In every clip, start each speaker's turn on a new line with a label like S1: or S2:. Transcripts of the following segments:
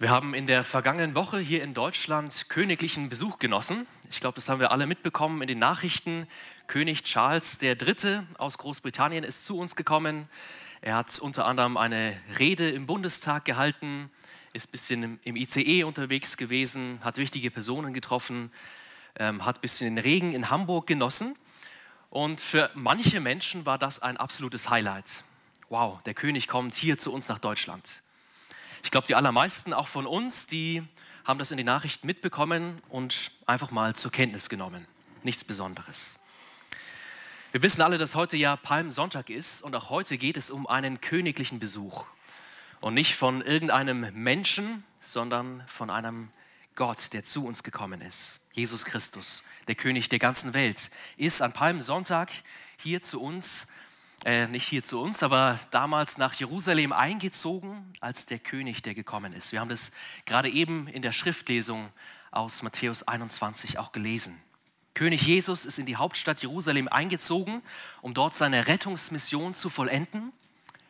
S1: Wir haben in der vergangenen Woche hier in Deutschland königlichen Besuch genossen. Ich glaube, das haben wir alle mitbekommen in den Nachrichten. König Charles III. aus Großbritannien ist zu uns gekommen. Er hat unter anderem eine Rede im Bundestag gehalten, ist ein bisschen im ICE unterwegs gewesen, hat wichtige Personen getroffen, ähm, hat ein bisschen den Regen in Hamburg genossen. Und für manche Menschen war das ein absolutes Highlight. Wow, der König kommt hier zu uns nach Deutschland. Ich glaube, die allermeisten auch von uns, die haben das in den Nachrichten mitbekommen und einfach mal zur Kenntnis genommen. Nichts Besonderes. Wir wissen alle, dass heute ja Palmsonntag ist und auch heute geht es um einen königlichen Besuch. Und nicht von irgendeinem Menschen, sondern von einem Gott, der zu uns gekommen ist. Jesus Christus, der König der ganzen Welt, ist an Palmsonntag hier zu uns äh, nicht hier zu uns, aber damals nach Jerusalem eingezogen als der König, der gekommen ist. Wir haben das gerade eben in der Schriftlesung aus Matthäus 21 auch gelesen. König Jesus ist in die Hauptstadt Jerusalem eingezogen, um dort seine Rettungsmission zu vollenden.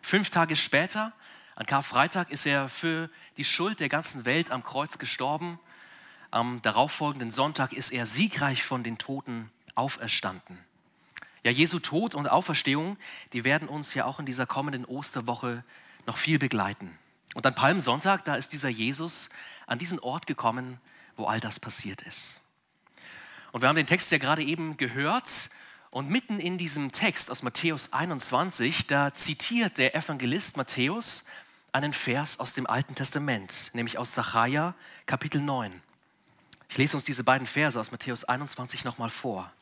S1: Fünf Tage später, an Karfreitag, ist er für die Schuld der ganzen Welt am Kreuz gestorben. Am darauffolgenden Sonntag ist er siegreich von den Toten auferstanden. Ja, Jesu Tod und Auferstehung, die werden uns ja auch in dieser kommenden Osterwoche noch viel begleiten. Und an Palmsonntag, da ist dieser Jesus an diesen Ort gekommen, wo all das passiert ist. Und wir haben den Text ja gerade eben gehört. Und mitten in diesem Text aus Matthäus 21, da zitiert der Evangelist Matthäus einen Vers aus dem Alten Testament, nämlich aus Sacharja Kapitel 9. Ich lese uns diese beiden Verse aus Matthäus 21 nochmal vor.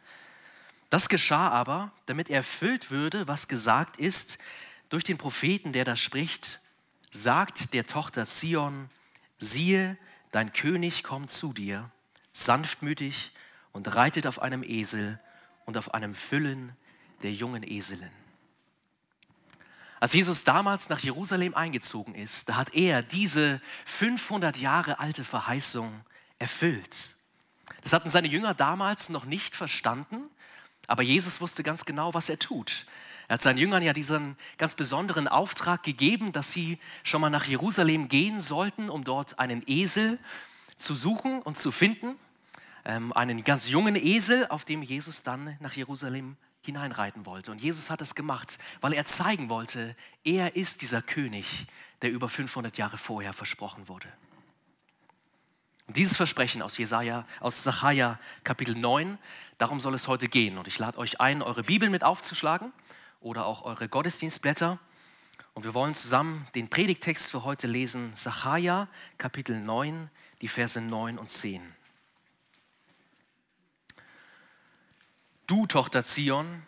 S1: Das geschah aber, damit erfüllt würde, was gesagt ist durch den Propheten, der da spricht, sagt der Tochter Zion, siehe, dein König kommt zu dir, sanftmütig und reitet auf einem Esel und auf einem Füllen der jungen Eselin. Als Jesus damals nach Jerusalem eingezogen ist, da hat er diese 500 Jahre alte Verheißung erfüllt. Das hatten seine Jünger damals noch nicht verstanden, aber Jesus wusste ganz genau, was er tut. Er hat seinen Jüngern ja diesen ganz besonderen Auftrag gegeben, dass sie schon mal nach Jerusalem gehen sollten, um dort einen Esel zu suchen und zu finden. Ähm, einen ganz jungen Esel, auf dem Jesus dann nach Jerusalem hineinreiten wollte. Und Jesus hat es gemacht, weil er zeigen wollte, er ist dieser König, der über 500 Jahre vorher versprochen wurde. Und dieses Versprechen aus Jesaja, aus Sacharja Kapitel 9, darum soll es heute gehen. Und ich lade euch ein, eure Bibel mit aufzuschlagen oder auch eure Gottesdienstblätter. Und wir wollen zusammen den Predigtext für heute lesen, Sacharja Kapitel 9, die Verse 9 und 10. Du, Tochter Zion,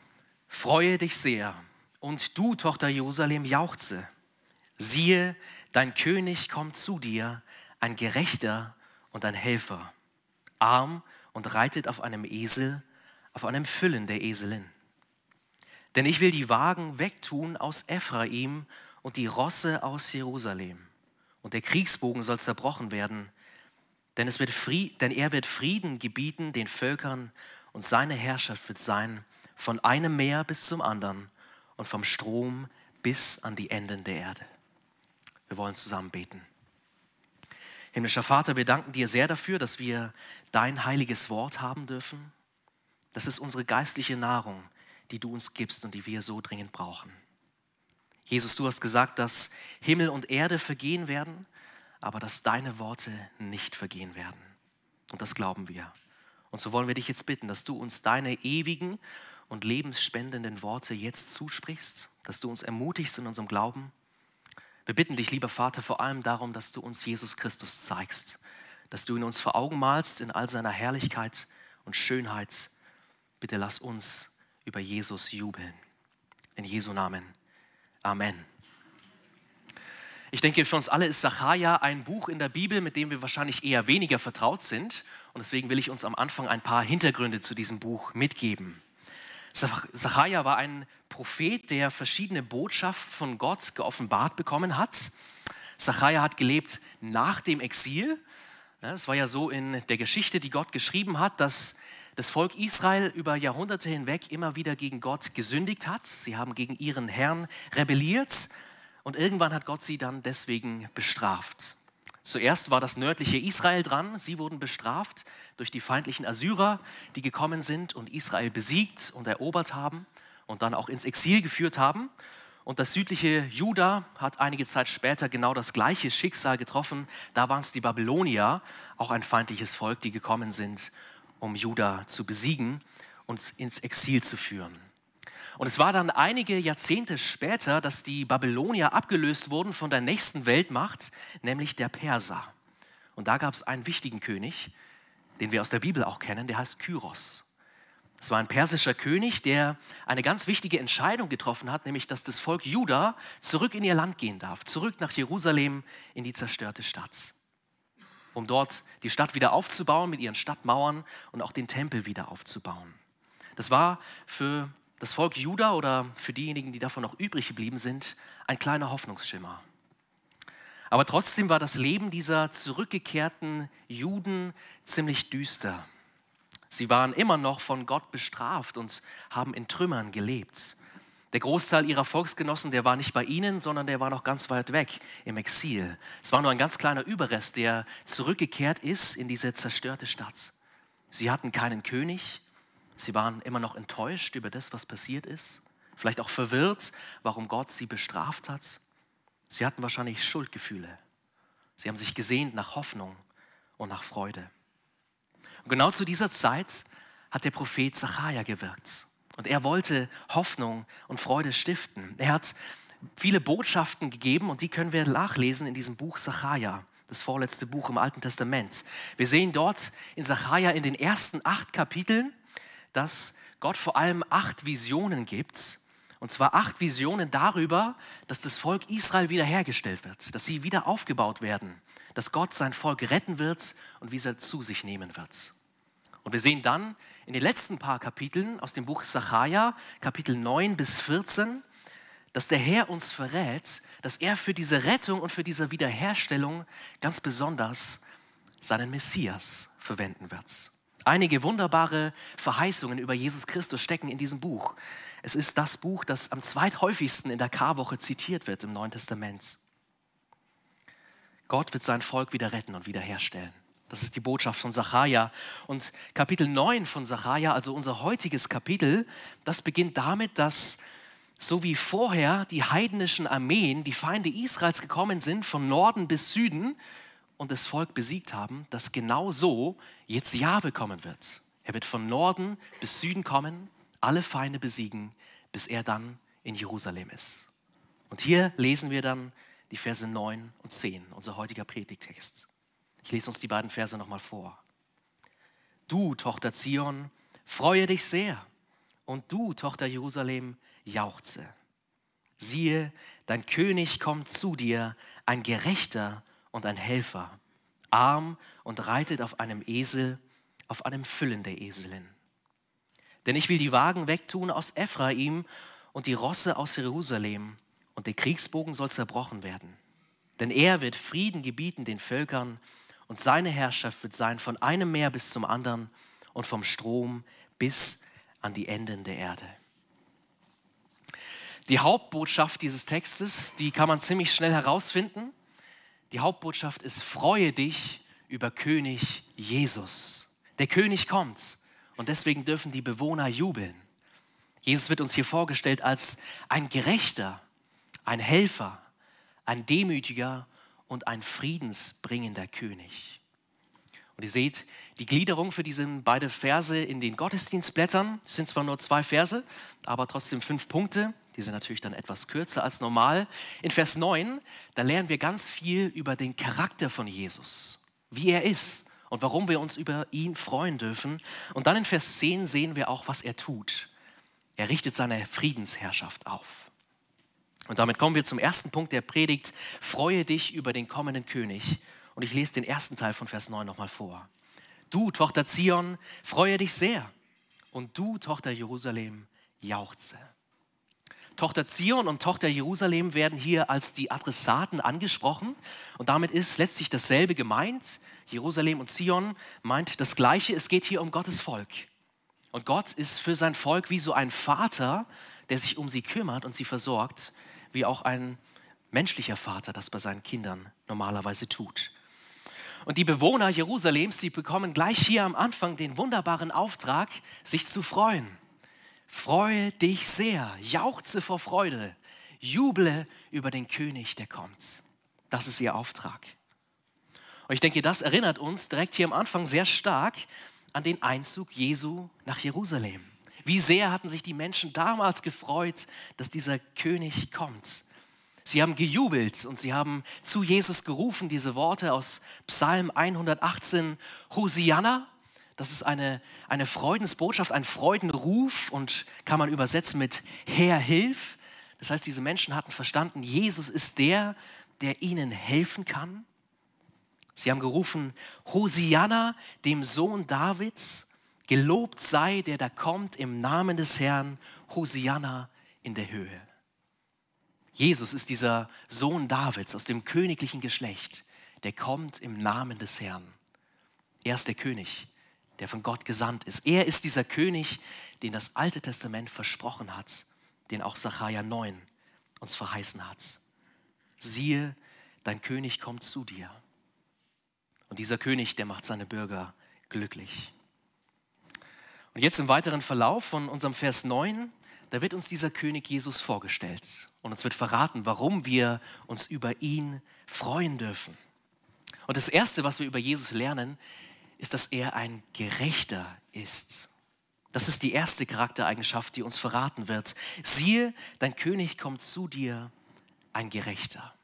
S1: freue dich sehr, und du, Tochter Jerusalem, jauchze. Siehe, dein König kommt zu dir, ein Gerechter und ein Helfer, arm und reitet auf einem Esel, auf einem Füllen der Eselin. Denn ich will die Wagen wegtun aus Ephraim und die Rosse aus Jerusalem. Und der Kriegsbogen soll zerbrochen werden, denn, es wird Fried, denn er wird Frieden gebieten den Völkern und seine Herrschaft wird sein von einem Meer bis zum anderen und vom Strom bis an die Enden der Erde. Wir wollen zusammen beten. Himmlischer Vater, wir danken dir sehr dafür, dass wir dein heiliges Wort haben dürfen. Das ist unsere geistliche Nahrung, die du uns gibst und die wir so dringend brauchen. Jesus, du hast gesagt, dass Himmel und Erde vergehen werden, aber dass deine Worte nicht vergehen werden. Und das glauben wir. Und so wollen wir dich jetzt bitten, dass du uns deine ewigen und lebensspendenden Worte jetzt zusprichst, dass du uns ermutigst in unserem Glauben wir bitten dich, lieber Vater, vor allem darum, dass du uns Jesus Christus zeigst, dass du ihn uns vor Augen malst in all seiner Herrlichkeit und Schönheit. Bitte lass uns über Jesus jubeln. In Jesu Namen. Amen. Ich denke, für uns alle ist Sacharja ein Buch in der Bibel, mit dem wir wahrscheinlich eher weniger vertraut sind. Und deswegen will ich uns am Anfang ein paar Hintergründe zu diesem Buch mitgeben. Sacharja war ein Prophet, der verschiedene Botschaften von Gott geoffenbart bekommen hat. Sacharja hat gelebt nach dem Exil. Es war ja so in der Geschichte, die Gott geschrieben hat, dass das Volk Israel über Jahrhunderte hinweg immer wieder gegen Gott gesündigt hat. Sie haben gegen ihren Herrn rebelliert und irgendwann hat Gott sie dann deswegen bestraft. Zuerst war das nördliche Israel dran. Sie wurden bestraft durch die feindlichen Assyrer, die gekommen sind und Israel besiegt und erobert haben und dann auch ins Exil geführt haben. Und das südliche Juda hat einige Zeit später genau das gleiche Schicksal getroffen. Da waren es die Babylonier, auch ein feindliches Volk, die gekommen sind, um Juda zu besiegen und ins Exil zu führen. Und es war dann einige Jahrzehnte später, dass die Babylonier abgelöst wurden von der nächsten Weltmacht, nämlich der Perser. Und da gab es einen wichtigen König, den wir aus der Bibel auch kennen, der heißt Kyros. Es war ein persischer König, der eine ganz wichtige Entscheidung getroffen hat, nämlich dass das Volk Juda zurück in ihr Land gehen darf, zurück nach Jerusalem in die zerstörte Stadt, um dort die Stadt wieder aufzubauen mit ihren Stadtmauern und auch den Tempel wieder aufzubauen. Das war für das Volk Juda oder für diejenigen, die davon noch übrig geblieben sind, ein kleiner Hoffnungsschimmer. Aber trotzdem war das Leben dieser zurückgekehrten Juden ziemlich düster. Sie waren immer noch von Gott bestraft und haben in Trümmern gelebt. Der Großteil ihrer Volksgenossen, der war nicht bei ihnen, sondern der war noch ganz weit weg im Exil. Es war nur ein ganz kleiner Überrest, der zurückgekehrt ist in diese zerstörte Stadt. Sie hatten keinen König, sie waren immer noch enttäuscht über das, was passiert ist, vielleicht auch verwirrt, warum Gott sie bestraft hat. Sie hatten wahrscheinlich Schuldgefühle. Sie haben sich gesehnt nach Hoffnung und nach Freude. Und genau zu dieser Zeit hat der Prophet Zachariah gewirkt. Und er wollte Hoffnung und Freude stiften. Er hat viele Botschaften gegeben und die können wir nachlesen in diesem Buch Zachariah, das vorletzte Buch im Alten Testament. Wir sehen dort in Zachariah in den ersten acht Kapiteln, dass Gott vor allem acht Visionen gibt. Und zwar acht Visionen darüber, dass das Volk Israel wiederhergestellt wird, dass sie wieder aufgebaut werden, dass Gott sein Volk retten wird und wie er zu sich nehmen wird. Und wir sehen dann in den letzten paar Kapiteln aus dem Buch Sacharja, Kapitel 9 bis 14, dass der Herr uns verrät, dass er für diese Rettung und für diese Wiederherstellung ganz besonders seinen Messias verwenden wird. Einige wunderbare Verheißungen über Jesus Christus stecken in diesem Buch. Es ist das Buch, das am zweithäufigsten in der Karwoche zitiert wird im Neuen Testament. Gott wird sein Volk wieder retten und wiederherstellen. Das ist die Botschaft von Sacharja. Und Kapitel 9 von Sacharja, also unser heutiges Kapitel, das beginnt damit, dass so wie vorher die heidnischen Armeen, die Feinde Israels gekommen sind, von Norden bis Süden und das Volk besiegt haben, dass genau so jetzt Jahwe kommen wird. Er wird von Norden bis Süden kommen, alle Feinde besiegen, bis er dann in Jerusalem ist. Und hier lesen wir dann die Verse 9 und 10, unser heutiger Predigtext. Ich lese uns die beiden Verse nochmal vor. Du, Tochter Zion, freue dich sehr, und du, Tochter Jerusalem, jauchze. Siehe, dein König kommt zu dir, ein Gerechter und ein Helfer, arm und reitet auf einem Esel, auf einem Füllen der Eselin. Denn ich will die Wagen wegtun aus Ephraim und die Rosse aus Jerusalem, und der Kriegsbogen soll zerbrochen werden. Denn er wird Frieden gebieten den Völkern, und seine Herrschaft wird sein von einem Meer bis zum anderen und vom Strom bis an die Enden der Erde. Die Hauptbotschaft dieses Textes, die kann man ziemlich schnell herausfinden. Die Hauptbotschaft ist, freue dich über König Jesus. Der König kommt und deswegen dürfen die Bewohner jubeln. Jesus wird uns hier vorgestellt als ein Gerechter, ein Helfer, ein Demütiger und ein friedensbringender König. Und ihr seht, die Gliederung für diese beiden Verse in den Gottesdienstblättern sind zwar nur zwei Verse, aber trotzdem fünf Punkte. Die sind natürlich dann etwas kürzer als normal. In Vers 9, da lernen wir ganz viel über den Charakter von Jesus, wie er ist und warum wir uns über ihn freuen dürfen. Und dann in Vers 10 sehen wir auch, was er tut. Er richtet seine Friedensherrschaft auf. Und damit kommen wir zum ersten Punkt der Predigt. Freue dich über den kommenden König. Und ich lese den ersten Teil von Vers 9 nochmal vor. Du, Tochter Zion, freue dich sehr. Und du, Tochter Jerusalem, jauchze. Tochter Zion und Tochter Jerusalem werden hier als die Adressaten angesprochen. Und damit ist letztlich dasselbe gemeint. Jerusalem und Zion meint das Gleiche. Es geht hier um Gottes Volk. Und Gott ist für sein Volk wie so ein Vater, der sich um sie kümmert und sie versorgt wie auch ein menschlicher Vater das bei seinen Kindern normalerweise tut. Und die Bewohner Jerusalems, die bekommen gleich hier am Anfang den wunderbaren Auftrag, sich zu freuen. Freue dich sehr, jauchze vor Freude, juble über den König, der kommt. Das ist ihr Auftrag. Und ich denke, das erinnert uns direkt hier am Anfang sehr stark an den Einzug Jesu nach Jerusalem. Wie sehr hatten sich die Menschen damals gefreut, dass dieser König kommt. Sie haben gejubelt und sie haben zu Jesus gerufen, diese Worte aus Psalm 118, Hosianna. Das ist eine, eine Freudensbotschaft, ein Freudenruf und kann man übersetzen mit Herr, hilf. Das heißt, diese Menschen hatten verstanden, Jesus ist der, der ihnen helfen kann. Sie haben gerufen, Hosianna, dem Sohn Davids, gelobt sei, der da kommt im Namen des Herrn, Hosianna in der Höhe. Jesus ist dieser Sohn Davids aus dem königlichen Geschlecht, der kommt im Namen des Herrn. Er ist der König, der von Gott gesandt ist. Er ist dieser König, den das Alte Testament versprochen hat, den auch Sacharja 9 uns verheißen hat. Siehe, dein König kommt zu dir. Und dieser König, der macht seine Bürger glücklich. Und jetzt im weiteren Verlauf von unserem Vers 9, da wird uns dieser König Jesus vorgestellt und uns wird verraten, warum wir uns über ihn freuen dürfen. Und das Erste, was wir über Jesus lernen, ist, dass er ein Gerechter ist. Das ist die erste Charaktereigenschaft, die uns verraten wird. Siehe, dein König kommt zu dir, ein Gerechter.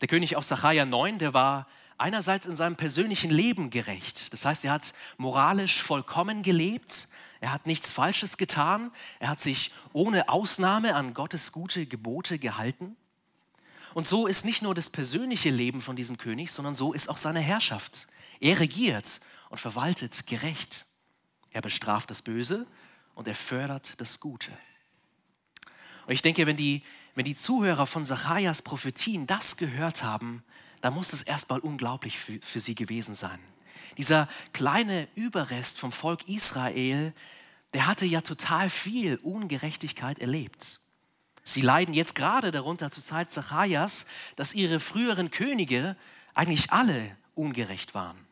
S1: Der König aus Sacharja 9, der war einerseits in seinem persönlichen Leben gerecht. Das heißt, er hat moralisch vollkommen gelebt, er hat nichts Falsches getan, er hat sich ohne Ausnahme an Gottes gute Gebote gehalten. Und so ist nicht nur das persönliche Leben von diesem König, sondern so ist auch seine Herrschaft. Er regiert und verwaltet gerecht. Er bestraft das Böse und er fördert das Gute. Und ich denke, wenn die, wenn die Zuhörer von Zacharias Prophetien das gehört haben, da muss es erstmal unglaublich für, für sie gewesen sein. Dieser kleine Überrest vom Volk Israel, der hatte ja total viel Ungerechtigkeit erlebt. Sie leiden jetzt gerade darunter zur Zeit Zacharias, dass ihre früheren Könige eigentlich alle ungerecht waren.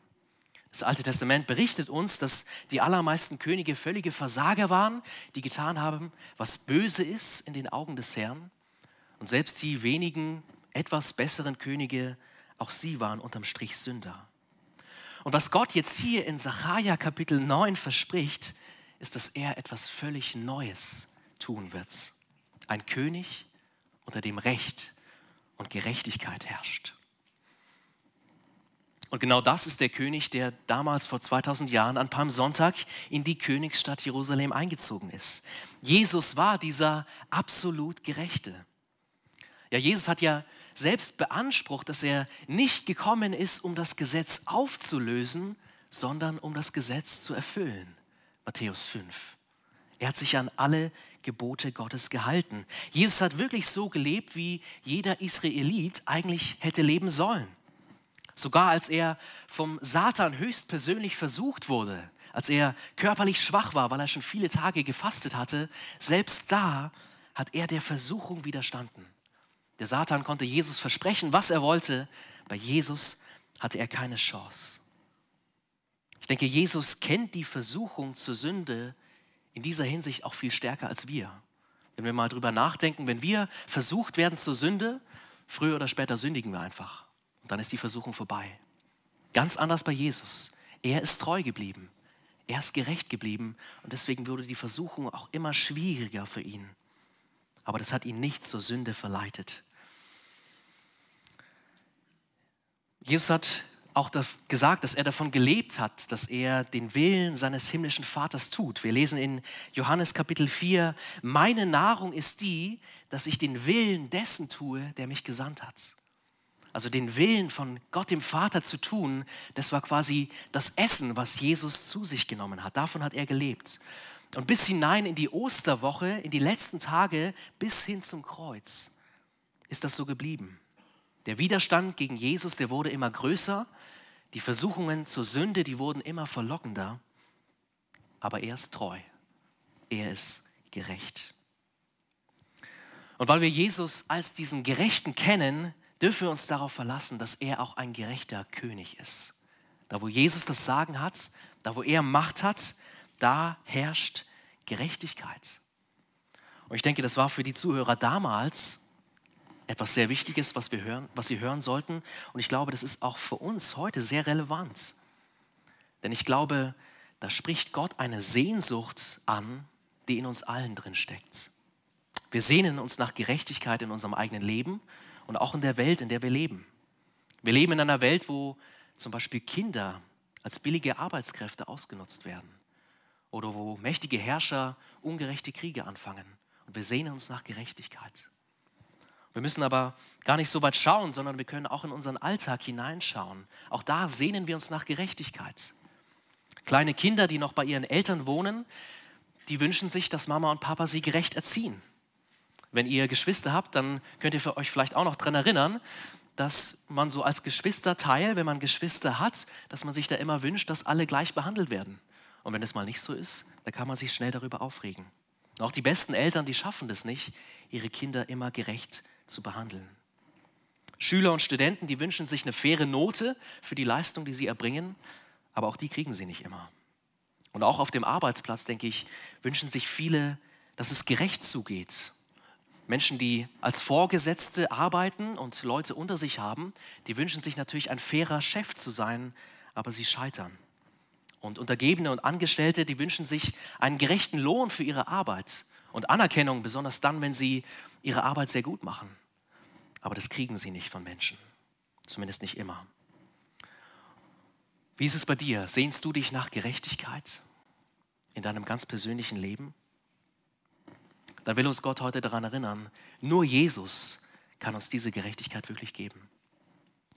S1: Das Alte Testament berichtet uns, dass die allermeisten Könige völlige Versager waren, die getan haben, was böse ist in den Augen des Herrn. Und selbst die wenigen etwas besseren Könige auch sie waren unterm Strich Sünder. Und was Gott jetzt hier in Sacharja Kapitel 9 verspricht, ist, dass er etwas völlig Neues tun wird. Ein König, unter dem Recht und Gerechtigkeit herrscht. Und genau das ist der König, der damals vor 2000 Jahren an Palmsonntag in die Königsstadt Jerusalem eingezogen ist. Jesus war dieser absolut Gerechte. Ja, Jesus hat ja selbst beansprucht, dass er nicht gekommen ist, um das Gesetz aufzulösen, sondern um das Gesetz zu erfüllen. Matthäus 5. Er hat sich an alle Gebote Gottes gehalten. Jesus hat wirklich so gelebt, wie jeder Israelit eigentlich hätte leben sollen. Sogar als er vom Satan höchstpersönlich versucht wurde, als er körperlich schwach war, weil er schon viele Tage gefastet hatte, selbst da hat er der Versuchung widerstanden. Der Satan konnte Jesus versprechen, was er wollte. Bei Jesus hatte er keine Chance. Ich denke, Jesus kennt die Versuchung zur Sünde in dieser Hinsicht auch viel stärker als wir. Wenn wir mal drüber nachdenken, wenn wir versucht werden zur Sünde, früher oder später sündigen wir einfach. Und dann ist die Versuchung vorbei. Ganz anders bei Jesus. Er ist treu geblieben. Er ist gerecht geblieben. Und deswegen wurde die Versuchung auch immer schwieriger für ihn aber das hat ihn nicht zur Sünde verleitet. Jesus hat auch gesagt, dass er davon gelebt hat, dass er den Willen seines himmlischen Vaters tut. Wir lesen in Johannes Kapitel 4, meine Nahrung ist die, dass ich den Willen dessen tue, der mich gesandt hat. Also den Willen von Gott dem Vater zu tun, das war quasi das Essen, was Jesus zu sich genommen hat. Davon hat er gelebt. Und bis hinein in die Osterwoche, in die letzten Tage, bis hin zum Kreuz, ist das so geblieben. Der Widerstand gegen Jesus, der wurde immer größer. Die Versuchungen zur Sünde, die wurden immer verlockender. Aber er ist treu. Er ist gerecht. Und weil wir Jesus als diesen Gerechten kennen, dürfen wir uns darauf verlassen, dass er auch ein gerechter König ist. Da, wo Jesus das Sagen hat, da, wo er Macht hat, da herrscht Gerechtigkeit. Und ich denke, das war für die Zuhörer damals etwas sehr Wichtiges, was, wir hören, was sie hören sollten. Und ich glaube, das ist auch für uns heute sehr relevant. Denn ich glaube, da spricht Gott eine Sehnsucht an, die in uns allen drin steckt. Wir sehnen uns nach Gerechtigkeit in unserem eigenen Leben und auch in der Welt, in der wir leben. Wir leben in einer Welt, wo zum Beispiel Kinder als billige Arbeitskräfte ausgenutzt werden oder wo mächtige Herrscher ungerechte Kriege anfangen. Und wir sehnen uns nach Gerechtigkeit. Wir müssen aber gar nicht so weit schauen, sondern wir können auch in unseren Alltag hineinschauen. Auch da sehnen wir uns nach Gerechtigkeit. Kleine Kinder, die noch bei ihren Eltern wohnen, die wünschen sich, dass Mama und Papa sie gerecht erziehen. Wenn ihr Geschwister habt, dann könnt ihr euch vielleicht auch noch daran erinnern, dass man so als Geschwisterteil, wenn man Geschwister hat, dass man sich da immer wünscht, dass alle gleich behandelt werden. Und wenn es mal nicht so ist, dann kann man sich schnell darüber aufregen. Und auch die besten Eltern, die schaffen das nicht, ihre Kinder immer gerecht zu behandeln. Schüler und Studenten, die wünschen sich eine faire Note für die Leistung, die sie erbringen, aber auch die kriegen sie nicht immer. Und auch auf dem Arbeitsplatz, denke ich, wünschen sich viele, dass es gerecht zugeht Menschen, die als Vorgesetzte arbeiten und Leute unter sich haben, die wünschen sich natürlich ein fairer Chef zu sein, aber sie scheitern. Und Untergebene und Angestellte, die wünschen sich einen gerechten Lohn für ihre Arbeit und Anerkennung, besonders dann, wenn sie ihre Arbeit sehr gut machen. Aber das kriegen sie nicht von Menschen, zumindest nicht immer. Wie ist es bei dir? Sehnst du dich nach Gerechtigkeit in deinem ganz persönlichen Leben? Dann will uns Gott heute daran erinnern, nur Jesus kann uns diese Gerechtigkeit wirklich geben.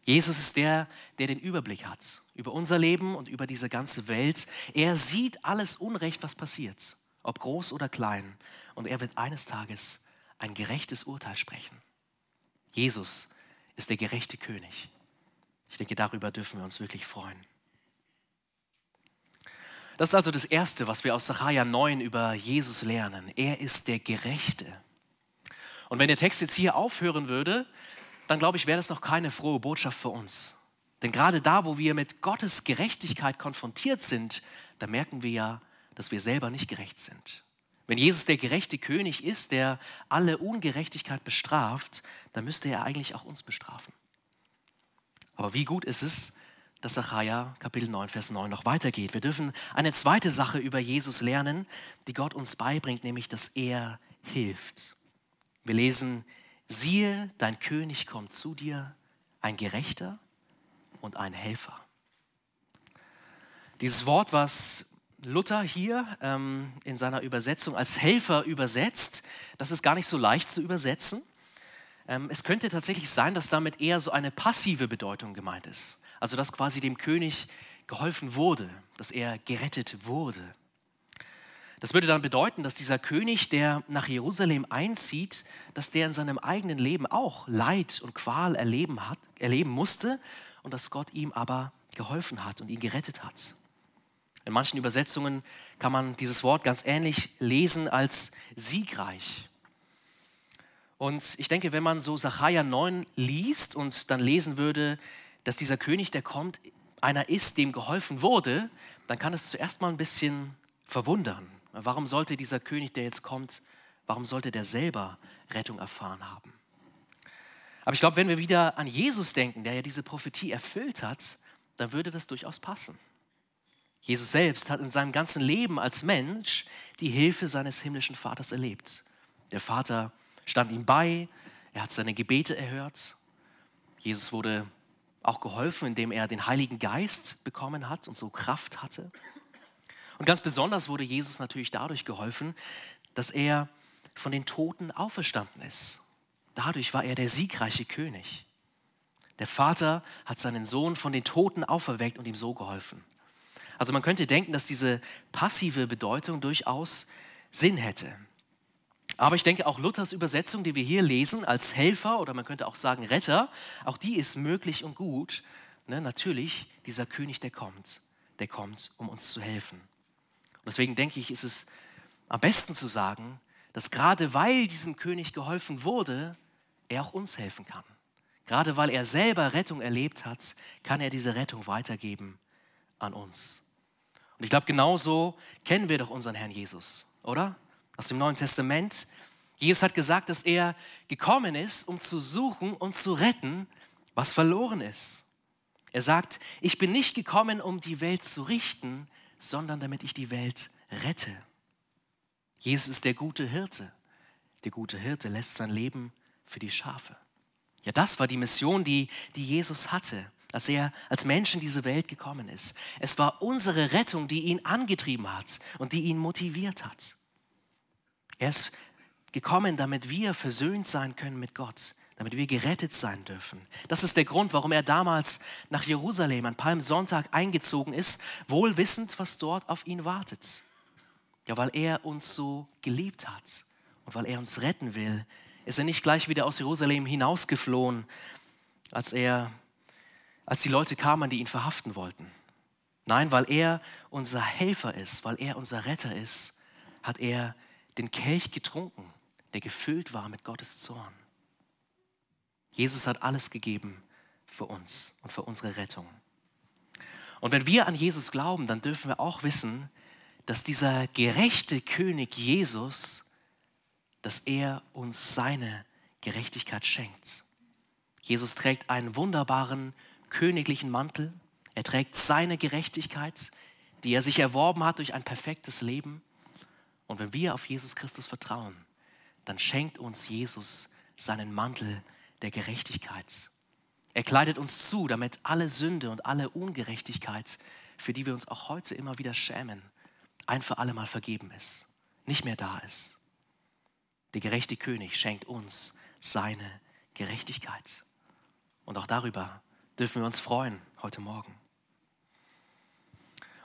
S1: Jesus ist der, der den Überblick hat über unser Leben und über diese ganze Welt. Er sieht alles Unrecht, was passiert, ob groß oder klein. Und er wird eines Tages ein gerechtes Urteil sprechen. Jesus ist der gerechte König. Ich denke, darüber dürfen wir uns wirklich freuen. Das ist also das Erste, was wir aus Sacharja 9 über Jesus lernen. Er ist der Gerechte. Und wenn der Text jetzt hier aufhören würde, dann glaube ich, wäre das noch keine frohe Botschaft für uns. Denn gerade da, wo wir mit Gottes Gerechtigkeit konfrontiert sind, da merken wir ja, dass wir selber nicht gerecht sind. Wenn Jesus der gerechte König ist, der alle Ungerechtigkeit bestraft, dann müsste er eigentlich auch uns bestrafen. Aber wie gut ist es, dass Sacharja Kapitel 9, Vers 9 noch weitergeht. Wir dürfen eine zweite Sache über Jesus lernen, die Gott uns beibringt, nämlich, dass er hilft. Wir lesen, siehe, dein König kommt zu dir, ein Gerechter und ein Helfer. Dieses Wort, was Luther hier ähm, in seiner Übersetzung als Helfer übersetzt, das ist gar nicht so leicht zu übersetzen. Ähm, es könnte tatsächlich sein, dass damit eher so eine passive Bedeutung gemeint ist. Also dass quasi dem König geholfen wurde, dass er gerettet wurde. Das würde dann bedeuten, dass dieser König, der nach Jerusalem einzieht, dass der in seinem eigenen Leben auch Leid und Qual erleben, hat, erleben musste und dass Gott ihm aber geholfen hat und ihn gerettet hat. In manchen Übersetzungen kann man dieses Wort ganz ähnlich lesen als siegreich. Und ich denke, wenn man so Sacharja 9 liest und dann lesen würde, dass dieser König, der kommt, einer ist, dem geholfen wurde, dann kann es zuerst mal ein bisschen verwundern. Warum sollte dieser König, der jetzt kommt, warum sollte der selber Rettung erfahren haben? Aber ich glaube, wenn wir wieder an Jesus denken, der ja diese Prophetie erfüllt hat, dann würde das durchaus passen. Jesus selbst hat in seinem ganzen Leben als Mensch die Hilfe seines himmlischen Vaters erlebt. Der Vater stand ihm bei, er hat seine Gebete erhört. Jesus wurde auch geholfen, indem er den Heiligen Geist bekommen hat und so Kraft hatte. Und ganz besonders wurde Jesus natürlich dadurch geholfen, dass er von den Toten auferstanden ist. Dadurch war er der siegreiche König. Der Vater hat seinen Sohn von den Toten auferweckt und ihm so geholfen. Also man könnte denken, dass diese passive Bedeutung durchaus Sinn hätte. Aber ich denke, auch Luthers Übersetzung, die wir hier lesen, als Helfer oder man könnte auch sagen Retter, auch die ist möglich und gut. Ne, natürlich, dieser König, der kommt, der kommt, um uns zu helfen. Und deswegen denke ich, ist es am besten zu sagen, dass gerade weil diesem König geholfen wurde, er auch uns helfen kann. Gerade weil er selber Rettung erlebt hat, kann er diese Rettung weitergeben an uns. Und ich glaube, genauso kennen wir doch unseren Herrn Jesus, oder? Aus dem Neuen Testament. Jesus hat gesagt, dass er gekommen ist, um zu suchen und zu retten, was verloren ist. Er sagt, ich bin nicht gekommen, um die Welt zu richten, sondern damit ich die Welt rette. Jesus ist der gute Hirte. Der gute Hirte lässt sein Leben für die Schafe. Ja, das war die Mission, die, die Jesus hatte, als er als Mensch in diese Welt gekommen ist. Es war unsere Rettung, die ihn angetrieben hat und die ihn motiviert hat. Er ist gekommen, damit wir versöhnt sein können mit Gott, damit wir gerettet sein dürfen. Das ist der Grund, warum er damals nach Jerusalem an Palmsonntag eingezogen ist, wohl wissend, was dort auf ihn wartet. Ja, weil er uns so geliebt hat und weil er uns retten will, ist er nicht gleich wieder aus Jerusalem hinausgeflohen, als er, als die Leute kamen, die ihn verhaften wollten. Nein, weil er unser Helfer ist, weil er unser Retter ist, hat er den Kelch getrunken, der gefüllt war mit Gottes Zorn. Jesus hat alles gegeben für uns und für unsere Rettung. Und wenn wir an Jesus glauben, dann dürfen wir auch wissen, dass dieser gerechte König Jesus, dass er uns seine Gerechtigkeit schenkt. Jesus trägt einen wunderbaren königlichen Mantel. Er trägt seine Gerechtigkeit, die er sich erworben hat durch ein perfektes Leben. Und wenn wir auf Jesus Christus vertrauen, dann schenkt uns Jesus seinen Mantel der Gerechtigkeit. Er kleidet uns zu, damit alle Sünde und alle Ungerechtigkeit, für die wir uns auch heute immer wieder schämen, ein für alle Mal vergeben ist, nicht mehr da ist. Der gerechte König schenkt uns seine Gerechtigkeit. Und auch darüber dürfen wir uns freuen heute Morgen.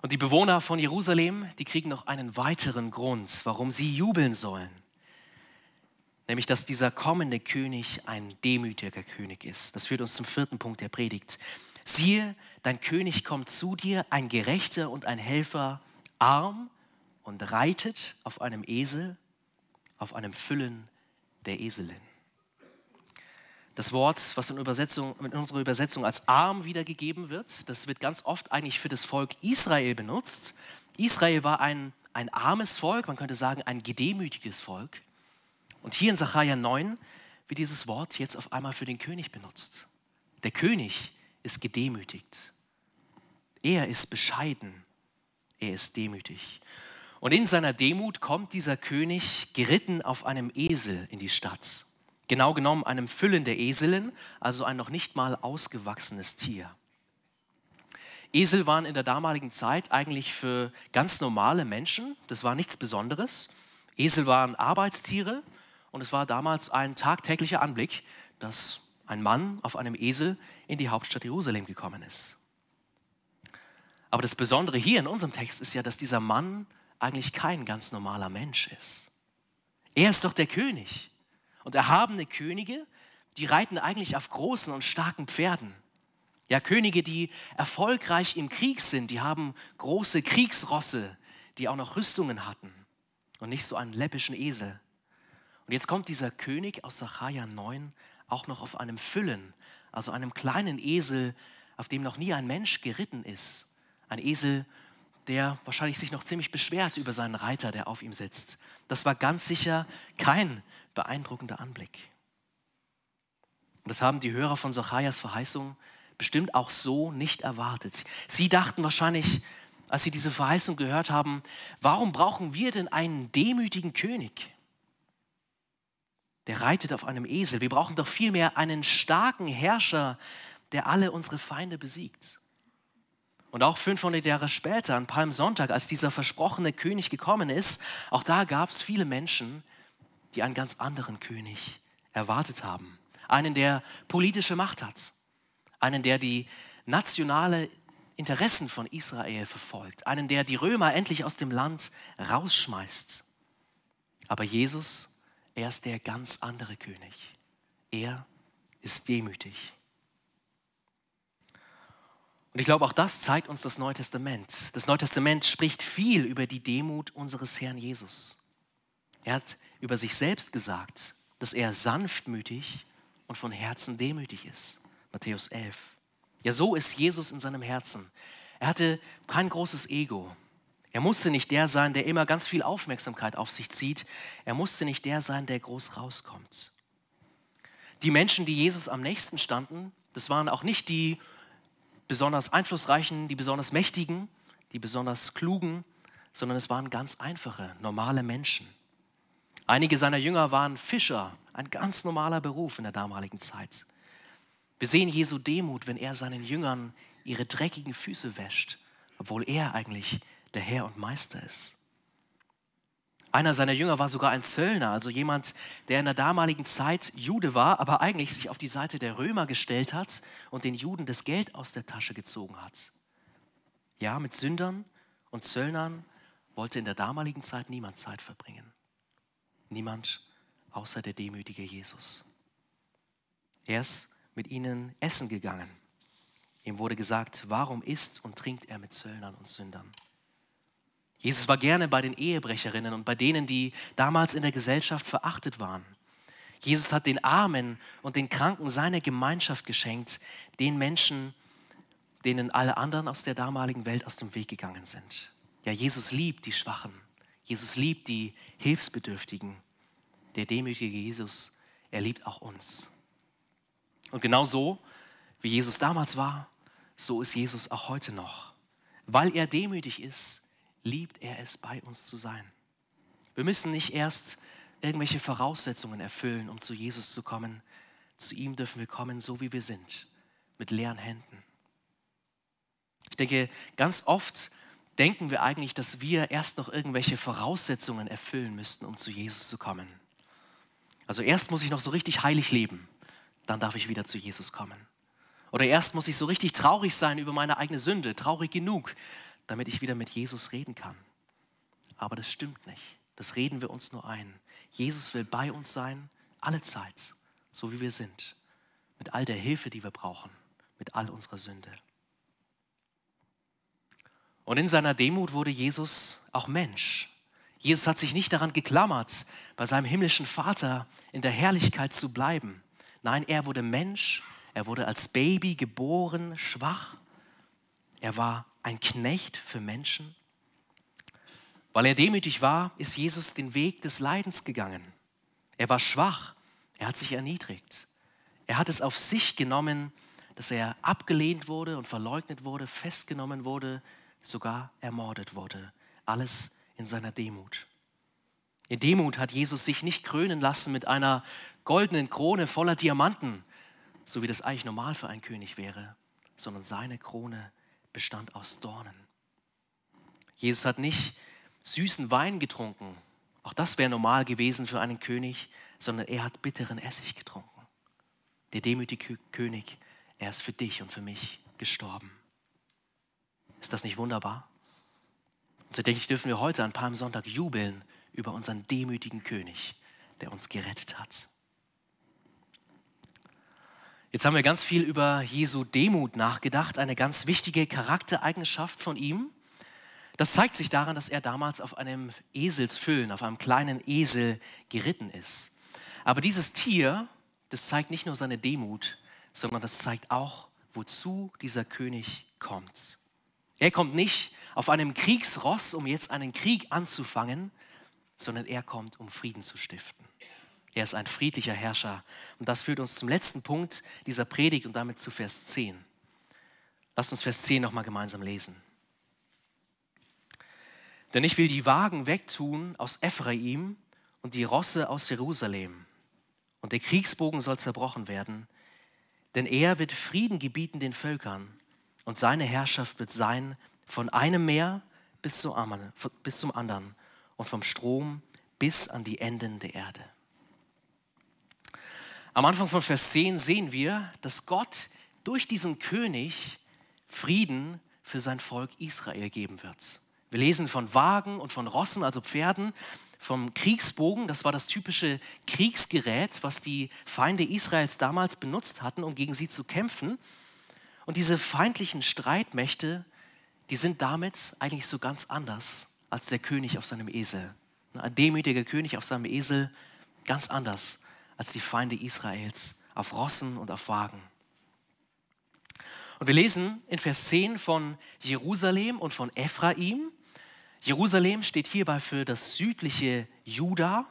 S1: Und die Bewohner von Jerusalem, die kriegen noch einen weiteren Grund, warum sie jubeln sollen. Nämlich, dass dieser kommende König ein demütiger König ist. Das führt uns zum vierten Punkt der Predigt. Siehe, dein König kommt zu dir, ein Gerechter und ein Helfer, arm und reitet auf einem Esel, auf einem Füllen der Eselin. Das Wort, was in, Übersetzung, in unserer Übersetzung als arm wiedergegeben wird, das wird ganz oft eigentlich für das Volk Israel benutzt. Israel war ein, ein armes Volk, man könnte sagen ein gedemütiges Volk. Und hier in Sacharja 9 wird dieses Wort jetzt auf einmal für den König benutzt. Der König ist gedemütigt. Er ist bescheiden. Er ist demütig. Und in seiner Demut kommt dieser König geritten auf einem Esel in die Stadt. Genau genommen einem Füllen der Eselin, also ein noch nicht mal ausgewachsenes Tier. Esel waren in der damaligen Zeit eigentlich für ganz normale Menschen, das war nichts Besonderes. Esel waren Arbeitstiere und es war damals ein tagtäglicher Anblick, dass ein Mann auf einem Esel in die Hauptstadt Jerusalem gekommen ist. Aber das Besondere hier in unserem Text ist ja, dass dieser Mann eigentlich kein ganz normaler Mensch ist. Er ist doch der König. Und erhabene Könige, die reiten eigentlich auf großen und starken Pferden. Ja, Könige, die erfolgreich im Krieg sind, die haben große Kriegsrosse, die auch noch Rüstungen hatten und nicht so einen läppischen Esel. Und jetzt kommt dieser König aus Sacharja 9 auch noch auf einem Füllen, also einem kleinen Esel, auf dem noch nie ein Mensch geritten ist. Ein Esel, der wahrscheinlich sich noch ziemlich beschwert über seinen Reiter, der auf ihm sitzt. Das war ganz sicher kein beeindruckender Anblick. Und das haben die Hörer von Zacharias Verheißung bestimmt auch so nicht erwartet. Sie dachten wahrscheinlich, als sie diese Verheißung gehört haben, warum brauchen wir denn einen demütigen König? Der reitet auf einem Esel. Wir brauchen doch vielmehr einen starken Herrscher, der alle unsere Feinde besiegt. Und auch 500 Jahre später, an Palmsonntag, als dieser versprochene König gekommen ist, auch da gab es viele Menschen, die einen ganz anderen König erwartet haben. Einen, der politische Macht hat. Einen, der die nationale Interessen von Israel verfolgt. Einen, der die Römer endlich aus dem Land rausschmeißt. Aber Jesus, er ist der ganz andere König. Er ist demütig. Und ich glaube, auch das zeigt uns das Neue Testament. Das Neue Testament spricht viel über die Demut unseres Herrn Jesus. Er hat über sich selbst gesagt, dass er sanftmütig und von Herzen demütig ist. Matthäus 11. Ja, so ist Jesus in seinem Herzen. Er hatte kein großes Ego. Er musste nicht der sein, der immer ganz viel Aufmerksamkeit auf sich zieht. Er musste nicht der sein, der groß rauskommt. Die Menschen, die Jesus am nächsten standen, das waren auch nicht die besonders einflussreichen, die besonders mächtigen, die besonders klugen, sondern es waren ganz einfache, normale Menschen. Einige seiner Jünger waren Fischer, ein ganz normaler Beruf in der damaligen Zeit. Wir sehen Jesu Demut, wenn er seinen Jüngern ihre dreckigen Füße wäscht, obwohl er eigentlich der Herr und Meister ist. Einer seiner Jünger war sogar ein Zöllner, also jemand, der in der damaligen Zeit Jude war, aber eigentlich sich auf die Seite der Römer gestellt hat und den Juden das Geld aus der Tasche gezogen hat. Ja, mit Sündern und Zöllnern wollte in der damaligen Zeit niemand Zeit verbringen. Niemand außer der demütige Jesus. Er ist mit ihnen essen gegangen. Ihm wurde gesagt, warum isst und trinkt er mit Zöllnern und Sündern? Jesus war gerne bei den Ehebrecherinnen und bei denen, die damals in der Gesellschaft verachtet waren. Jesus hat den Armen und den Kranken seine Gemeinschaft geschenkt, den Menschen, denen alle anderen aus der damaligen Welt aus dem Weg gegangen sind. Ja, Jesus liebt die Schwachen. Jesus liebt die Hilfsbedürftigen. Der demütige Jesus, er liebt auch uns. Und genau so, wie Jesus damals war, so ist Jesus auch heute noch. Weil er demütig ist, liebt er es, bei uns zu sein. Wir müssen nicht erst irgendwelche Voraussetzungen erfüllen, um zu Jesus zu kommen. Zu ihm dürfen wir kommen, so wie wir sind, mit leeren Händen. Ich denke, ganz oft denken wir eigentlich, dass wir erst noch irgendwelche Voraussetzungen erfüllen müssten, um zu Jesus zu kommen. Also erst muss ich noch so richtig heilig leben, dann darf ich wieder zu Jesus kommen. Oder erst muss ich so richtig traurig sein über meine eigene Sünde, traurig genug, damit ich wieder mit Jesus reden kann. Aber das stimmt nicht. Das reden wir uns nur ein. Jesus will bei uns sein, alle Zeit, so wie wir sind, mit all der Hilfe, die wir brauchen, mit all unserer Sünde. Und in seiner Demut wurde Jesus auch Mensch. Jesus hat sich nicht daran geklammert, bei seinem himmlischen Vater in der Herrlichkeit zu bleiben. Nein, er wurde Mensch, er wurde als Baby geboren, schwach. Er war ein Knecht für Menschen. Weil er demütig war, ist Jesus den Weg des Leidens gegangen. Er war schwach, er hat sich erniedrigt. Er hat es auf sich genommen, dass er abgelehnt wurde und verleugnet wurde, festgenommen wurde, sogar ermordet wurde. Alles in seiner Demut. In Demut hat Jesus sich nicht krönen lassen mit einer goldenen Krone voller Diamanten, so wie das eigentlich normal für einen König wäre, sondern seine Krone bestand aus Dornen. Jesus hat nicht süßen Wein getrunken, auch das wäre normal gewesen für einen König, sondern er hat bitteren Essig getrunken. Der demütige König, er ist für dich und für mich gestorben. Ist das nicht wunderbar? Und so denke ich, dürfen wir heute an Palmsonntag jubeln über unseren demütigen König, der uns gerettet hat. Jetzt haben wir ganz viel über Jesu Demut nachgedacht, eine ganz wichtige Charaktereigenschaft von ihm. Das zeigt sich daran, dass er damals auf einem Eselsfüllen, auf einem kleinen Esel geritten ist. Aber dieses Tier, das zeigt nicht nur seine Demut, sondern das zeigt auch, wozu dieser König kommt. Er kommt nicht auf einem Kriegsross, um jetzt einen Krieg anzufangen, sondern er kommt, um Frieden zu stiften. Er ist ein friedlicher Herrscher. Und das führt uns zum letzten Punkt dieser Predigt und damit zu Vers 10. Lasst uns Vers 10 nochmal gemeinsam lesen. Denn ich will die Wagen wegtun aus Ephraim und die Rosse aus Jerusalem. Und der Kriegsbogen soll zerbrochen werden, denn er wird Frieden gebieten den Völkern und seine Herrschaft wird sein von einem Meer bis zum anderen und vom Strom bis an die Enden der Erde. Am Anfang von Vers 10 sehen wir, dass Gott durch diesen König Frieden für sein Volk Israel geben wird. Wir lesen von Wagen und von Rossen, also Pferden, vom Kriegsbogen, das war das typische Kriegsgerät, was die Feinde Israels damals benutzt hatten, um gegen sie zu kämpfen. Und diese feindlichen Streitmächte, die sind damit eigentlich so ganz anders als der König auf seinem Esel. Ein demütiger König auf seinem Esel, ganz anders als die Feinde Israels auf Rossen und auf Wagen. Und wir lesen in Vers 10 von Jerusalem und von Ephraim. Jerusalem steht hierbei für das südliche Juda,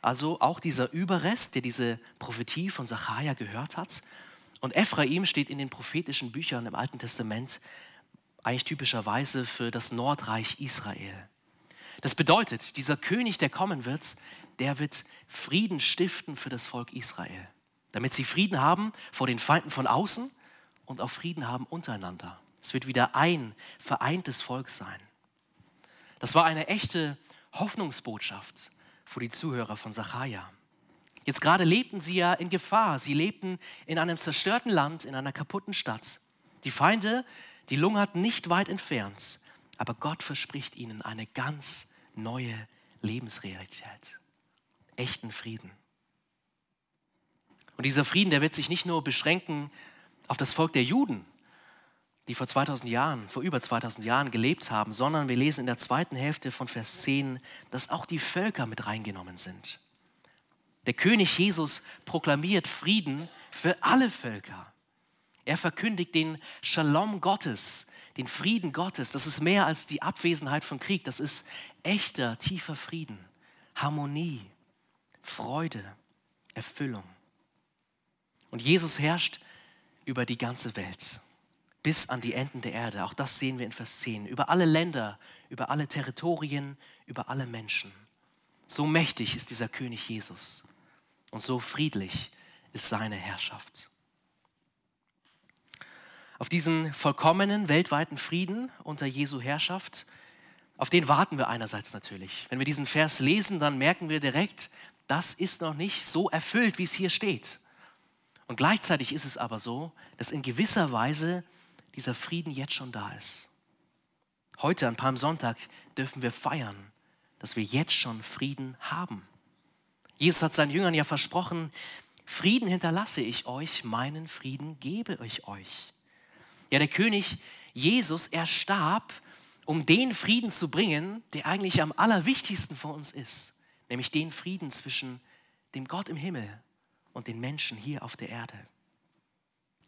S1: also auch dieser Überrest, der diese Prophetie von Sacharja gehört hat. Und Ephraim steht in den prophetischen Büchern im Alten Testament eigentlich typischerweise für das Nordreich Israel. Das bedeutet, dieser König, der kommen wird, der wird Frieden stiften für das Volk Israel, damit sie Frieden haben vor den Feinden von außen und auch Frieden haben untereinander. Es wird wieder ein vereintes Volk sein. Das war eine echte Hoffnungsbotschaft für die Zuhörer von Sacharja. Jetzt gerade lebten sie ja in Gefahr. Sie lebten in einem zerstörten Land, in einer kaputten Stadt. Die Feinde, die lungerten nicht weit entfernt. Aber Gott verspricht ihnen eine ganz neue Lebensrealität. Echten Frieden. Und dieser Frieden, der wird sich nicht nur beschränken auf das Volk der Juden, die vor 2000 Jahren, vor über 2000 Jahren gelebt haben, sondern wir lesen in der zweiten Hälfte von Vers 10, dass auch die Völker mit reingenommen sind. Der König Jesus proklamiert Frieden für alle Völker. Er verkündigt den Shalom Gottes, den Frieden Gottes. Das ist mehr als die Abwesenheit von Krieg. Das ist echter, tiefer Frieden, Harmonie, Freude, Erfüllung. Und Jesus herrscht über die ganze Welt, bis an die Enden der Erde. Auch das sehen wir in Vers 10. Über alle Länder, über alle Territorien, über alle Menschen. So mächtig ist dieser König Jesus und so friedlich ist seine Herrschaft. Auf diesen vollkommenen weltweiten Frieden unter Jesu Herrschaft, auf den warten wir einerseits natürlich. Wenn wir diesen Vers lesen, dann merken wir direkt, das ist noch nicht so erfüllt, wie es hier steht. Und gleichzeitig ist es aber so, dass in gewisser Weise dieser Frieden jetzt schon da ist. Heute an Palmsonntag dürfen wir feiern, dass wir jetzt schon Frieden haben. Jesus hat seinen Jüngern ja versprochen, Frieden hinterlasse ich euch, meinen Frieden gebe ich euch. Ja, der König Jesus, er starb, um den Frieden zu bringen, der eigentlich am allerwichtigsten für uns ist, nämlich den Frieden zwischen dem Gott im Himmel und den Menschen hier auf der Erde.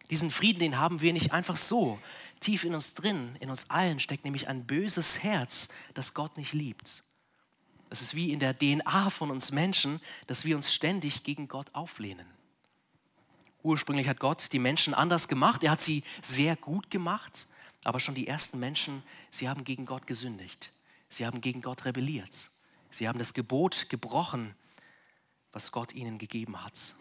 S1: Diesen Frieden, den haben wir nicht einfach so. Tief in uns drin, in uns allen steckt nämlich ein böses Herz, das Gott nicht liebt. Es ist wie in der DNA von uns Menschen, dass wir uns ständig gegen Gott auflehnen. Ursprünglich hat Gott die Menschen anders gemacht. Er hat sie sehr gut gemacht. Aber schon die ersten Menschen, sie haben gegen Gott gesündigt. Sie haben gegen Gott rebelliert. Sie haben das Gebot gebrochen, was Gott ihnen gegeben hat.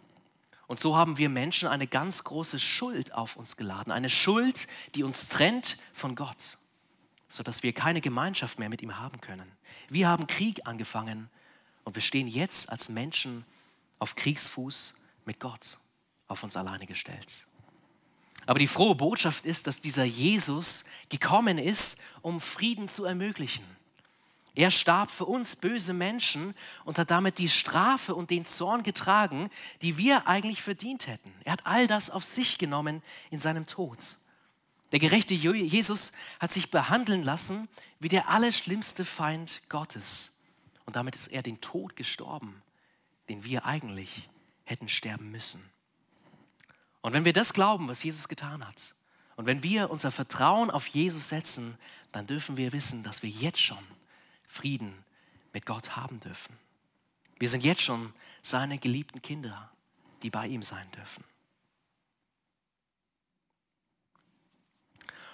S1: Und so haben wir Menschen eine ganz große Schuld auf uns geladen. Eine Schuld, die uns trennt von Gott sodass wir keine Gemeinschaft mehr mit ihm haben können. Wir haben Krieg angefangen und wir stehen jetzt als Menschen auf Kriegsfuß mit Gott, auf uns alleine gestellt. Aber die frohe Botschaft ist, dass dieser Jesus gekommen ist, um Frieden zu ermöglichen. Er starb für uns böse Menschen und hat damit die Strafe und den Zorn getragen, die wir eigentlich verdient hätten. Er hat all das auf sich genommen in seinem Tod. Der gerechte Jesus hat sich behandeln lassen wie der allerschlimmste Feind Gottes. Und damit ist er den Tod gestorben, den wir eigentlich hätten sterben müssen. Und wenn wir das glauben, was Jesus getan hat, und wenn wir unser Vertrauen auf Jesus setzen, dann dürfen wir wissen, dass wir jetzt schon Frieden mit Gott haben dürfen. Wir sind jetzt schon seine geliebten Kinder, die bei ihm sein dürfen.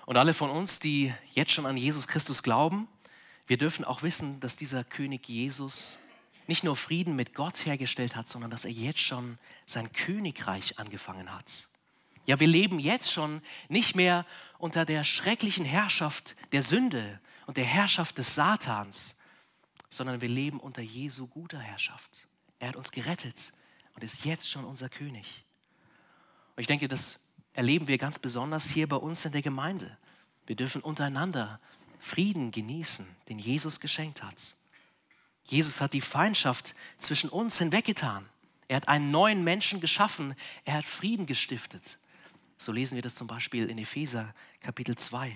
S1: Und alle von uns, die jetzt schon an Jesus Christus glauben, wir dürfen auch wissen, dass dieser König Jesus nicht nur Frieden mit Gott hergestellt hat, sondern dass er jetzt schon sein Königreich angefangen hat. Ja, wir leben jetzt schon nicht mehr unter der schrecklichen Herrschaft der Sünde und der Herrschaft des Satans, sondern wir leben unter Jesu guter Herrschaft. Er hat uns gerettet und ist jetzt schon unser König. Und ich denke, das erleben wir ganz besonders hier bei uns in der Gemeinde. Wir dürfen untereinander Frieden genießen, den Jesus geschenkt hat. Jesus hat die Feindschaft zwischen uns hinweggetan. Er hat einen neuen Menschen geschaffen. Er hat Frieden gestiftet. So lesen wir das zum Beispiel in Epheser Kapitel 2.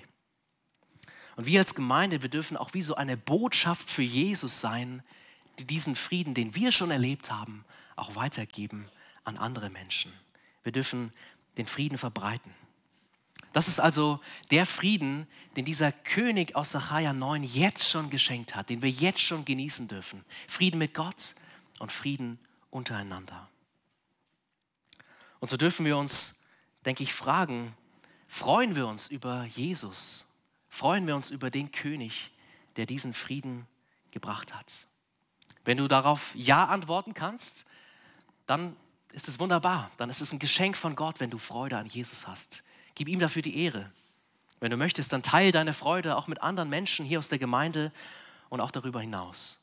S1: Und wir als Gemeinde, wir dürfen auch wie so eine Botschaft für Jesus sein, die diesen Frieden, den wir schon erlebt haben, auch weitergeben an andere Menschen. Wir dürfen den Frieden verbreiten. Das ist also der Frieden, den dieser König aus Sacharja 9 jetzt schon geschenkt hat, den wir jetzt schon genießen dürfen. Frieden mit Gott und Frieden untereinander. Und so dürfen wir uns, denke ich, fragen, freuen wir uns über Jesus? Freuen wir uns über den König, der diesen Frieden gebracht hat? Wenn du darauf Ja antworten kannst, dann ist es wunderbar. Dann ist es ein Geschenk von Gott, wenn du Freude an Jesus hast. Gib ihm dafür die Ehre. Wenn du möchtest, dann teile deine Freude auch mit anderen Menschen hier aus der Gemeinde und auch darüber hinaus.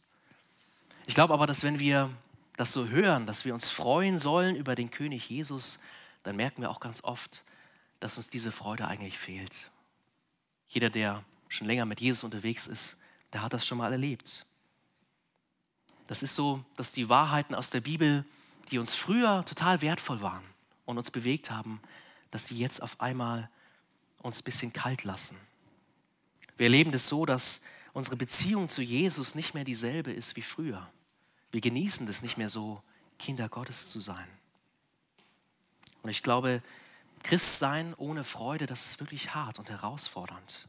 S1: Ich glaube aber, dass wenn wir das so hören, dass wir uns freuen sollen über den König Jesus, dann merken wir auch ganz oft, dass uns diese Freude eigentlich fehlt. Jeder, der schon länger mit Jesus unterwegs ist, der hat das schon mal erlebt. Das ist so, dass die Wahrheiten aus der Bibel, die uns früher total wertvoll waren und uns bewegt haben, dass die jetzt auf einmal uns ein bisschen kalt lassen. Wir erleben das so, dass unsere Beziehung zu Jesus nicht mehr dieselbe ist wie früher. Wir genießen das nicht mehr so, Kinder Gottes zu sein. Und ich glaube, Christsein ohne Freude, das ist wirklich hart und herausfordernd.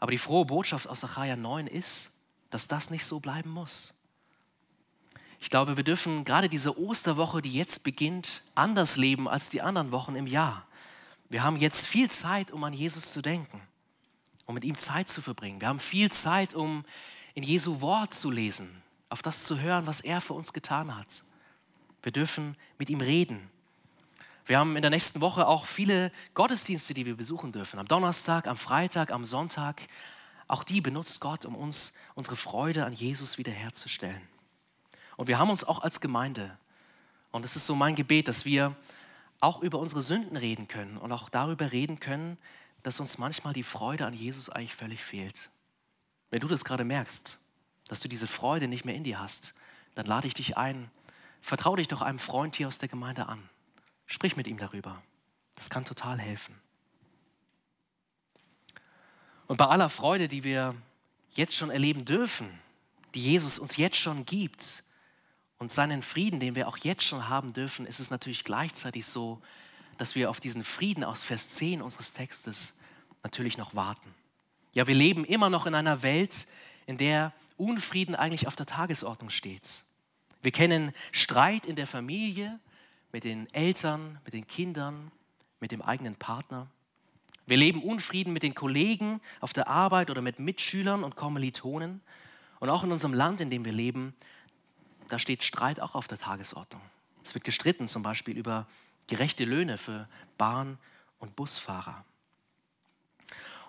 S1: Aber die frohe Botschaft aus Sacharja 9 ist, dass das nicht so bleiben muss. Ich glaube, wir dürfen gerade diese Osterwoche, die jetzt beginnt, anders leben als die anderen Wochen im Jahr. Wir haben jetzt viel Zeit, um an Jesus zu denken, um mit ihm Zeit zu verbringen. Wir haben viel Zeit, um in Jesu Wort zu lesen, auf das zu hören, was er für uns getan hat. Wir dürfen mit ihm reden. Wir haben in der nächsten Woche auch viele Gottesdienste, die wir besuchen dürfen. Am Donnerstag, am Freitag, am Sonntag. Auch die benutzt Gott, um uns unsere Freude an Jesus wiederherzustellen. Und wir haben uns auch als Gemeinde, und es ist so mein Gebet, dass wir auch über unsere Sünden reden können und auch darüber reden können, dass uns manchmal die Freude an Jesus eigentlich völlig fehlt. Wenn du das gerade merkst, dass du diese Freude nicht mehr in dir hast, dann lade ich dich ein, vertraue dich doch einem Freund hier aus der Gemeinde an. Sprich mit ihm darüber. Das kann total helfen. Und bei aller Freude, die wir jetzt schon erleben dürfen, die Jesus uns jetzt schon gibt, und seinen Frieden, den wir auch jetzt schon haben dürfen, ist es natürlich gleichzeitig so, dass wir auf diesen Frieden aus Vers 10 unseres Textes natürlich noch warten. Ja, wir leben immer noch in einer Welt, in der Unfrieden eigentlich auf der Tagesordnung steht. Wir kennen Streit in der Familie, mit den Eltern, mit den Kindern, mit dem eigenen Partner. Wir leben Unfrieden mit den Kollegen auf der Arbeit oder mit Mitschülern und Kommilitonen. Und auch in unserem Land, in dem wir leben, da steht Streit auch auf der Tagesordnung. Es wird gestritten zum Beispiel über gerechte Löhne für Bahn- und Busfahrer.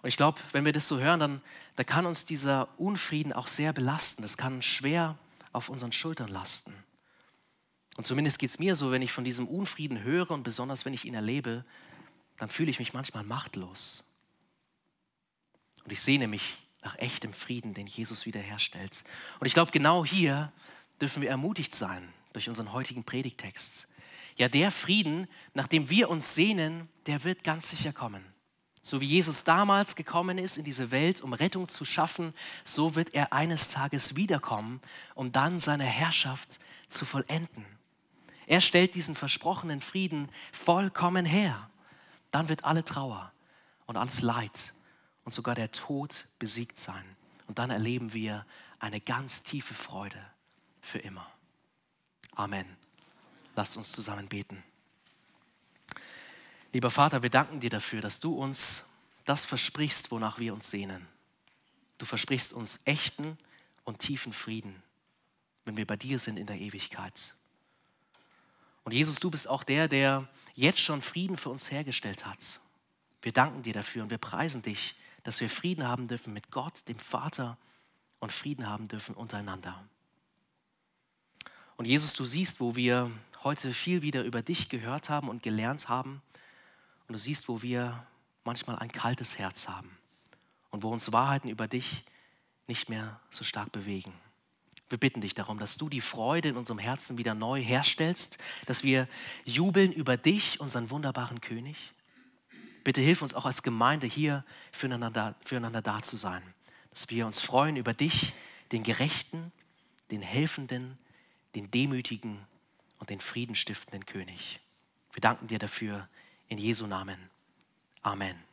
S1: Und ich glaube, wenn wir das so hören, dann da kann uns dieser Unfrieden auch sehr belasten. Das kann schwer auf unseren Schultern lasten. Und zumindest geht es mir so, wenn ich von diesem Unfrieden höre und besonders wenn ich ihn erlebe, dann fühle ich mich manchmal machtlos. Und ich sehne mich nach echtem Frieden, den Jesus wiederherstellt. Und ich glaube, genau hier dürfen wir ermutigt sein durch unseren heutigen Predigtext. Ja, der Frieden, nach dem wir uns sehnen, der wird ganz sicher kommen. So wie Jesus damals gekommen ist in diese Welt, um Rettung zu schaffen, so wird er eines Tages wiederkommen, um dann seine Herrschaft zu vollenden. Er stellt diesen versprochenen Frieden vollkommen her. Dann wird alle Trauer und alles Leid und sogar der Tod besiegt sein. Und dann erleben wir eine ganz tiefe Freude für immer. Amen. Lasst uns zusammen beten. Lieber Vater, wir danken dir dafür, dass du uns das versprichst, wonach wir uns sehnen. Du versprichst uns echten und tiefen Frieden, wenn wir bei dir sind in der Ewigkeit. Und Jesus, du bist auch der, der jetzt schon Frieden für uns hergestellt hat. Wir danken dir dafür und wir preisen dich, dass wir Frieden haben dürfen mit Gott, dem Vater und Frieden haben dürfen untereinander. Und Jesus, du siehst, wo wir heute viel wieder über dich gehört haben und gelernt haben. Und du siehst, wo wir manchmal ein kaltes Herz haben und wo uns Wahrheiten über dich nicht mehr so stark bewegen. Wir bitten dich darum, dass du die Freude in unserem Herzen wieder neu herstellst, dass wir jubeln über dich, unseren wunderbaren König. Bitte hilf uns auch als Gemeinde hier füreinander, füreinander da zu sein, dass wir uns freuen über dich, den Gerechten, den Helfenden, den demütigen und den friedenstiftenden König. Wir danken dir dafür in Jesu Namen. Amen.